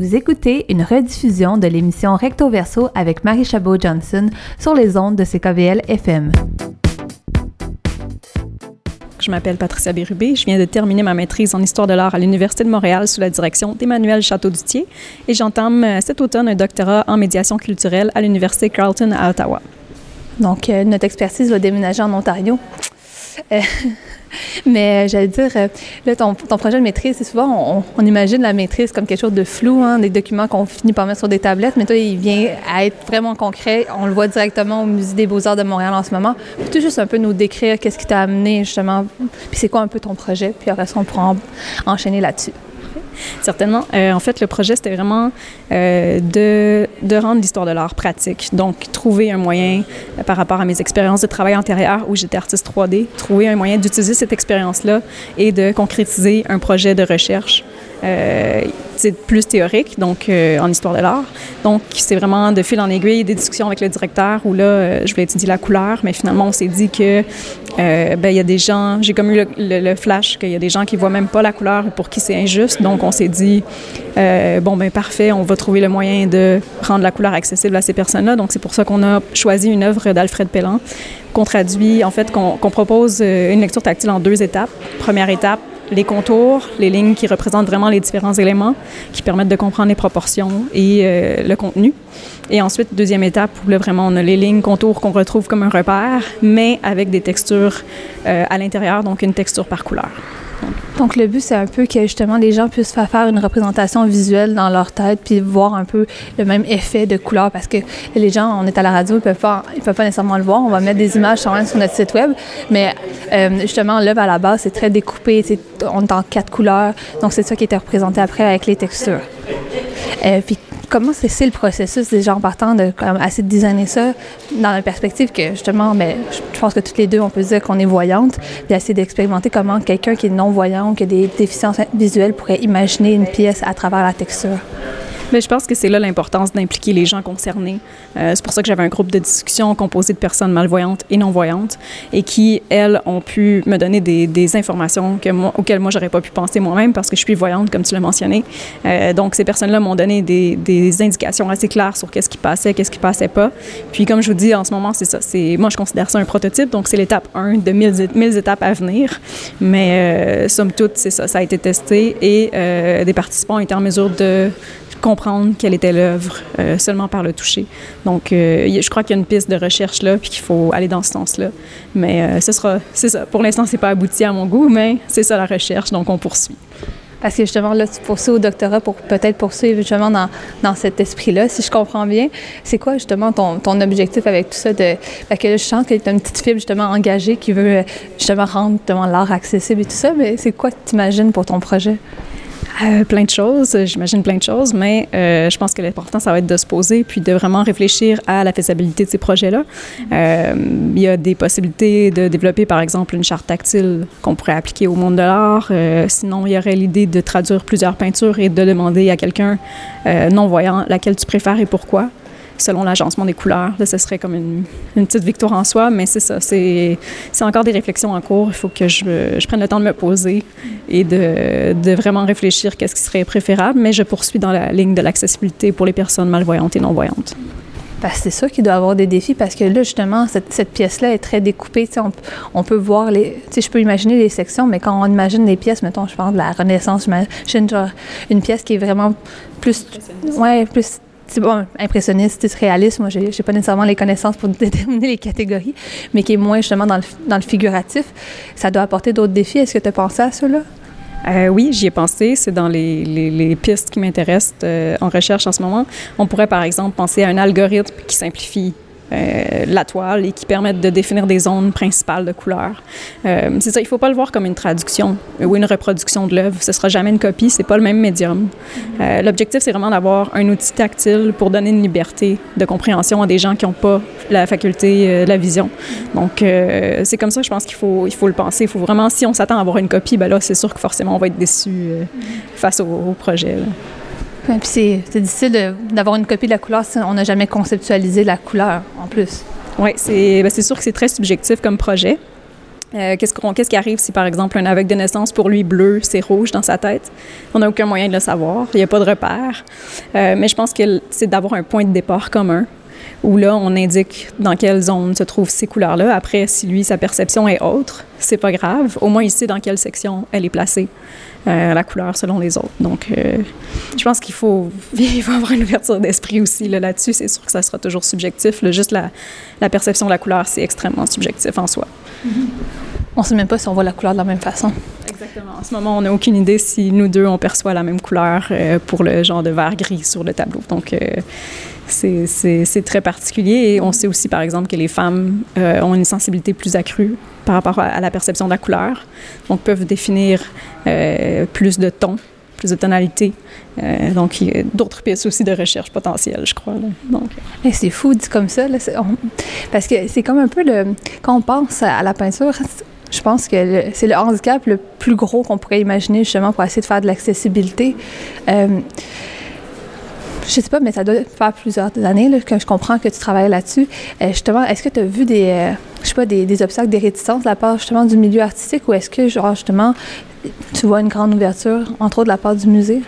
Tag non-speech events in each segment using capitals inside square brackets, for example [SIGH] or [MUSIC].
Vous écoutez une rediffusion de l'émission Recto Verso avec Marie Chabot-Johnson sur les ondes de CKVL FM. Je m'appelle Patricia Bérubé. Je viens de terminer ma maîtrise en histoire de l'art à l'Université de Montréal sous la direction d'Emmanuel Château-Dutier et j'entame euh, cet automne un doctorat en médiation culturelle à l'Université Carleton à Ottawa. Donc, euh, notre expertise va déménager en Ontario. Euh, [LAUGHS] [LAUGHS] mais j'allais dire, là, ton, projet de maîtrise, c'est souvent, on, imagine la maîtrise comme quelque chose de flou, hein, des documents qu'on finit par mettre sur des tablettes, mais toi, il vient à être vraiment concret. On le voit directement au Musée des Beaux-Arts de Montréal en ce moment. Peux-tu juste un peu nous décrire qu'est-ce qui t'a amené, justement, puis c'est quoi un peu ton projet, puis après ça, on pourra enchaîner là-dessus. Certainement. Euh, en fait, le projet, c'était vraiment euh, de, rendre l'histoire de l'art pratique. Donc, trouver un moyen, euh, par rapport à mes expériences de travail antérieures où j'étais artiste 3D, trouver un moyen d'utiliser cette expérience-là et de concrétiser un projet de recherche c'est plus théorique, donc euh, en histoire de l'art. Donc, c'est vraiment de fil en aiguille des discussions avec le directeur où là, euh, je voulais étudier la couleur, mais finalement, on s'est dit que ben, il y a des gens, j'ai comme eu le, flash qu'il y a des gens qui voient même pas la couleur pour qui c'est injuste. Donc, on s'est dit, bon, ben parfait, on va trouver le moyen de rendre la couleur accessible à ces personnes-là. Donc, c'est pour ça qu'on a choisi une œuvre d'Alfred Pellan qu'on traduit, en fait, qu'on propose une lecture tactile en deux étapes. Première étape, les contours, les lignes qui représentent vraiment les différents éléments, qui permettent de comprendre les proportions et euh, le contenu. Et ensuite, deuxième étape, où là, vraiment, on a les lignes, contours qu'on retrouve comme un repère, mais avec des textures euh, à l'intérieur, donc une texture par couleur. Donc, le but, c'est un peu que justement les gens puissent faire une représentation visuelle dans leur tête puis voir un peu le même effet de couleur parce que les gens, on est à la radio, ils peuvent peuvent pas nécessairement le voir. On va mettre des images sur notre site web, mais euh, justement, l'œuvre à la base, c'est très découpé. On est en quatre couleurs. Donc, c'est ça qui était représenté après avec les textures. Euh, puis comment c'est le processus déjà en partant de comme, de designer ça dans la perspective que justement, mais ben, je pense que toutes les deux, on peut dire qu'on est voyante, puis essayer d'expérimenter comment quelqu'un qui est non-voyant, qui a des déficiences visuelles pourrait imaginer une pièce à travers la texture. Mais je pense que c'est là l'importance d'impliquer les gens concernés. Euh, c'est pour ça que j'avais un groupe de discussion composé de personnes malvoyantes et non-voyantes et qui, elles, ont pu me donner des, informations que moi, auxquelles moi, j'aurais pas pu penser moi-même parce que je suis voyante, comme tu l'as mentionné. Euh, donc, ces personnes-là m'ont donné des, indications assez claires sur qu'est-ce qui passait, qu'est-ce qui passait pas. Puis, comme je vous dis, en ce moment, c'est ça. Moi, je considère ça un prototype, donc c'est l'étape 1 de 1000, 1000 étapes à venir. Mais, euh, somme toute, c'est ça. Ça a été testé et des participants étaient en mesure de comprendre quelle était l'œuvre euh, seulement par le toucher. Donc, euh, je crois qu'il y a une piste de recherche là, puis qu'il faut aller dans ce sens-là. Mais euh, ce sera, c'est ça. Pour l'instant, c'est pas abouti à mon goût, mais c'est ça la recherche, donc on poursuit. Parce que justement, là, tu poursuis au doctorat pour peut-être poursuivre justement dans, dans cet esprit-là, si je comprends bien. C'est quoi justement ton, ton, objectif avec tout ça? De, parce que là, je sens que tu as une petite fibre justement engagée qui veut justement rendre l'art accessible et tout ça, mais c'est quoi que tu imagines pour ton projet? Euh, plein de choses, j'imagine plein de choses, mais euh, je pense que l'important, ça va être de se poser puis de vraiment réfléchir à la faisabilité de ces projets-là. Euh, il y a des possibilités de développer, par exemple, une charte tactile qu'on pourrait appliquer au monde de l'art. sinon, il y aurait l'idée de traduire plusieurs peintures et de demander à quelqu'un non-voyant laquelle tu préfères et pourquoi selon l'agencement des couleurs. Là, ce serait comme une, une, petite victoire en soi, mais c'est ça. C'est, encore des réflexions en cours. Il faut que je, je prenne le temps de me poser et de, de vraiment réfléchir qu'est-ce qui serait préférable, mais je poursuis dans la ligne de l'accessibilité pour les personnes malvoyantes et non-voyantes. C'est ça qui doit avoir des défis parce que là, justement, cette, cette pièce-là est très découpée. On, on, peut voir les. Je peux imaginer les sections, mais quand on imagine les pièces, mettons, je parle de la Renaissance, j'imagine genre une pièce qui est vraiment plus. Ouais, plus bon, impressionniste, réaliste. Moi, j'ai, n'ai pas nécessairement les connaissances pour [LAUGHS] déterminer les catégories, mais qui est moins justement dans le, figuratif. Ça doit apporter d'autres défis. Est-ce que tu as pensé à cela? Euh, oui, j'y ai pensé. C'est dans les, pistes qui m'intéressent euh, en recherche en ce moment. On pourrait, par exemple, penser à un algorithme qui simplifie euh, la toile et qui permettent de définir des zones principales de couleurs. Euh, c'est ça, il ne faut pas le voir comme une traduction ou une reproduction de l'œuvre. Ce ne sera jamais une copie, c'est pas le même médium. Euh, l'objectif, c'est vraiment d'avoir un outil tactile pour donner une liberté de compréhension à des gens qui n'ont pas la faculté de la vision. Donc, c'est comme ça, je pense qu'il faut, il faut le penser. Il faut vraiment, si on s'attend à avoir une copie, ben là, c'est sûr que forcément, on va être déçu face au, projet. Puis c'est difficile d'avoir une copie de la couleur si on n'a jamais conceptualisé la couleur en plus. Oui, c'est ben sûr que c'est très subjectif comme projet. Euh, qu'est-ce, qu'est-ce qui arrive si, par exemple, un aveugle de naissance, pour lui, bleu, c'est rouge dans sa tête? On n'a aucun moyen de le savoir. Il n'y a pas de repère. Euh, mais je pense que c'est d'avoir un point de départ commun où là, on indique dans quelle zone se trouvent ces couleurs-là. Après, si lui, sa perception est autre, c'est pas grave. Au moins, il sait dans quelle section elle est placée, euh, la couleur selon les autres. Donc, euh, je pense qu'il faut, [LAUGHS] il faut avoir une ouverture d'esprit aussi là, là-dessus. C'est sûr que ça sera toujours subjectif. Juste la, la, perception de la couleur, c'est extrêmement subjectif en soi. Mm-hmm. On ne sait même pas si on voit la couleur de la même façon. Exactement. En ce moment, on n'a aucune idée si nous deux, on perçoit la même couleur euh, pour le genre de vert gris sur le tableau. Donc, c'est très particulier. Et on sait aussi, par exemple, que les femmes euh, ont une sensibilité plus accrue par rapport à, la perception de la couleur. Donc, peuvent définir euh, plus de tons, plus de tonalités. Euh, donc, il y a d'autres pistes aussi de recherche potentielle, je crois. Donc, c'est fou dit comme ça, parce que c'est comme un peu le... Quand on pense à la peinture, je pense que c'est le handicap le plus gros qu'on pourrait imaginer justement pour essayer de faire de l'accessibilité je sais pas, mais ça doit faire plusieurs années là, que je comprends que tu travailles là-dessus. Euh, justement, est-ce que tu as vu des, euh, je sais pas, des, des, obstacles, des réticences de la part justement du milieu artistique ou est-ce que, genre, justement, tu vois une grande ouverture, entre autres de la part du musée?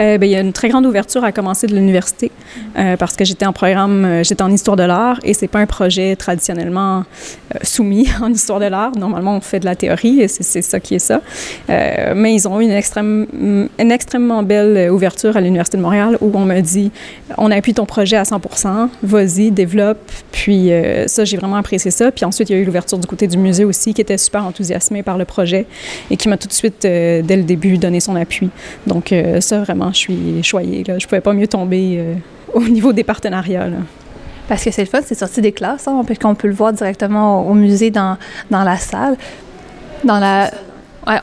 Euh, ben, il y a une très grande ouverture à commencer de l'université euh, parce que j'étais en programme, euh, j'étais en histoire de l'art et c'est pas un projet traditionnellement soumis [LAUGHS] en histoire de l'art. Normalement, on fait de la théorie et c'est ça qui est ça. mais ils ont eu une, une extrêmement belle ouverture à l'Université de Montréal où on me dit on appuie ton projet à 100% vas-y, développe. Puis ça, j'ai vraiment apprécié ça. Puis ensuite, il y a eu l'ouverture du côté du musée aussi qui était super enthousiasmé par le projet et qui m'a tout de suite, dès le début, donné son appui. Donc, ça, vraiment, je suis choyée. Là. Je pouvais pas mieux tomber euh, au niveau des partenariats. Parce que c'est le fun, c'est sorti des classes, hein, qu'on peut le voir directement au, musée dans, dans, la salle, dans la,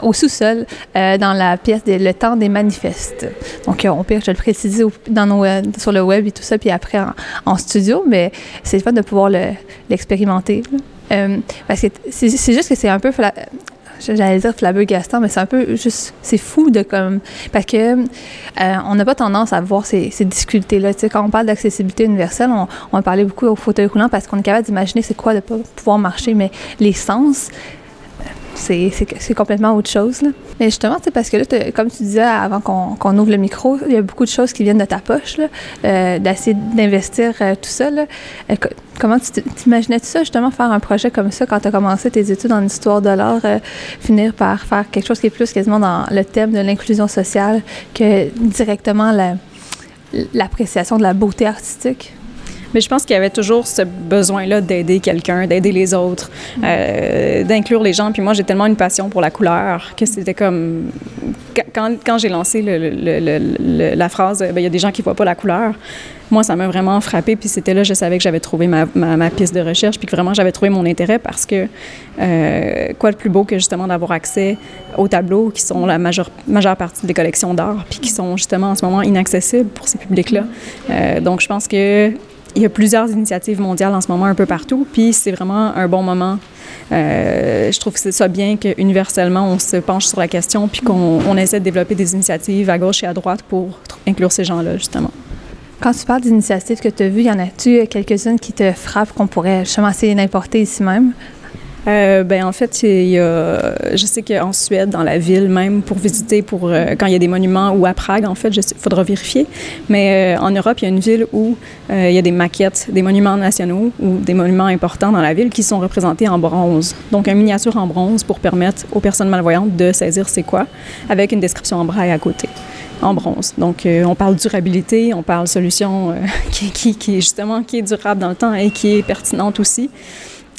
au sous-sol, euh, dans la pièce Le temps des manifestes. Donc, euh, on peut, je vais le préciser dans nos, sur le web et tout ça, puis après en, studio, mais c'est le fun de pouvoir l'expérimenter. parce que c'est juste que c'est un peu j'allais dire Gaston, mais c'est un peu juste, c'est fou de comme, parce que euh, on n'a pas tendance à voir ces, difficultés-là. Tu sais, quand on parle d'accessibilité universelle, on, on parlait beaucoup au fauteuil roulant parce qu'on est capable d'imaginer c'est quoi de pas pouvoir marcher, mais les sens, c'est complètement autre chose. Là. Mais justement, parce que là, comme tu disais avant qu'on ouvre le micro, il y a beaucoup de choses qui viennent de ta poche, euh, d'essayer d'investir euh, tout ça. Là. Euh, comment tu timaginais ça, justement, faire un projet comme ça quand tu as commencé tes études en histoire de l'art, finir par faire quelque chose qui est plus quasiment dans le thème de l'inclusion sociale que directement l'appréciation de la beauté artistique? Mais je pense qu'il y avait toujours ce besoin-là d'aider quelqu'un, d'aider les autres, euh, d'inclure les gens. Puis moi, j'ai tellement une passion pour la couleur que c'était comme... Quand, quand j'ai lancé le, la phrase ben, « il y a des gens qui voient pas la couleur », moi, ça m'a vraiment frappé. Puis c'était là, je savais que j'avais trouvé ma, ma, piste de recherche, puis que vraiment, j'avais trouvé mon intérêt parce que euh, quoi de plus beau que justement d'avoir accès aux tableaux qui sont la majeure, majeure partie des collections d'art, puis qui sont justement en ce moment inaccessibles pour ces publics-là. Euh, donc, je pense que il y a plusieurs initiatives mondiales en ce moment un peu partout, puis c'est vraiment un bon moment. Euh, je trouve que c'est ça bien qu'universellement, on se penche sur la question, puis qu'on essaie de développer des initiatives à gauche et à droite pour inclure ces gens-là, justement. Quand tu parles d'initiatives que tu as vues, y en a-tu quelques-unes qui te frappent qu'on pourrait justement essayer d'importer ici même? Euh, ben en fait, il y a, je sais qu'en Suède, dans la ville même, pour visiter, pour euh, quand il y a des monuments, ou à Prague, en fait, il faudra vérifier. Mais euh, en Europe, il y a une ville où euh, il y a des maquettes, des monuments nationaux ou des monuments importants dans la ville qui sont représentés en bronze. Donc, une miniature en bronze pour permettre aux personnes malvoyantes de saisir c'est quoi, avec une description en braille à côté en bronze. Donc, on parle durabilité, on parle solution [LAUGHS] qui, qui, qui, justement qui est durable dans le temps et qui est pertinente aussi.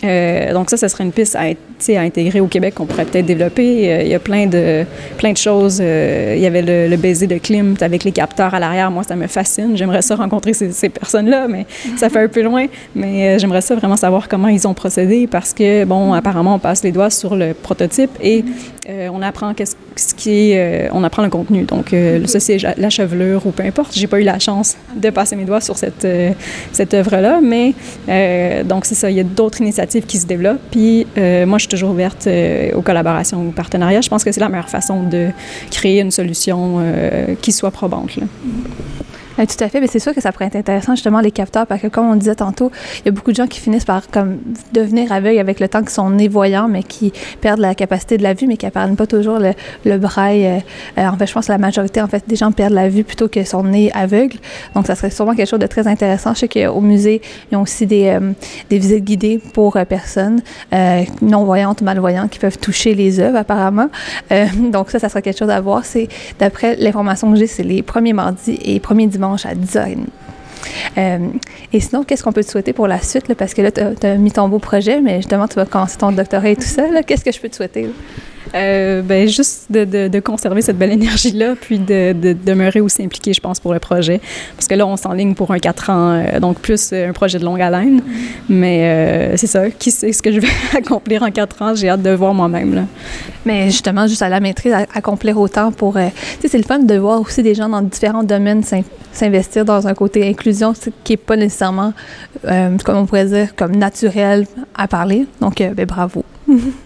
Euh, donc ça, ce serait une piste à, à intégrer au Québec qu'on pourrait peut-être développer. Euh, il y a plein de, plein de choses. Euh, il y avait le, baiser de Klimt avec les capteurs à l'arrière. Moi, ça me fascine. J'aimerais ça rencontrer ces, ces personnes-là, mais [LAUGHS] ça fait un peu loin. Mais j'aimerais ça vraiment savoir comment ils ont procédé parce que, bon, apparemment, on passe les doigts sur le prototype et on apprend qu'est-ce qui est, on apprend le contenu. Donc, ça, c'est la chevelure ou peu importe. J'ai pas eu la chance de passer mes doigts sur cette, cette œuvre-là, mais donc, c'est ça. Il y a d'autres initiatives qui se développent. Puis euh, moi, je suis toujours ouverte euh, aux collaborations, aux partenariats. Je pense que c'est la meilleure façon de créer une solution euh, qui soit probante. Tout à fait, mais c'est sûr que ça pourrait être intéressant justement les capteurs parce que comme on disait tantôt, il y a beaucoup de gens qui finissent par comme devenir aveugles avec le temps qu'ils sont nés voyants, mais qui perdent la capacité de la vue, mais qui n'apprennent pas toujours le, le braille. Euh, euh, en fait, je pense que la majorité en fait des gens perdent la vue plutôt que sont nés aveugles. Donc, ça serait sûrement quelque chose de très intéressant. Je sais qu'au musée, ils ont aussi des, euh, visites guidées pour personnes non voyantes ou malvoyantes qui peuvent toucher les œuvres apparemment. donc ça, ça serait quelque chose à voir. C'est d'après l'information que j'ai, c'est les premiers mardis et premiers dimanches à 10h30. Euh, et sinon, qu'est-ce qu'on peut te souhaiter pour la suite? parce que là, tu as, mis ton beau projet, mais justement, tu vas commencer ton doctorat et tout ça. Qu'est-ce que je peux te souhaiter? Euh, ben, juste de, conserver cette belle énergie-là, puis de, de, demeurer aussi impliqué, je pense, pour le projet. Parce que là, on s'enligne pour un 4 ans, euh, donc plus euh, un projet de longue haleine. Mais c'est ça, qui sait ce que je vais [LAUGHS] accomplir en 4 ans? J'ai hâte de voir moi-même. Mais justement, juste à la maîtrise, accomplir autant pour... tu sais, c'est le fun de voir aussi des gens dans différents domaines s'investir dans un côté inclusion qui n'est pas nécessairement, comme on pourrait dire, comme naturel à parler. Donc, ben, bravo. [LAUGHS]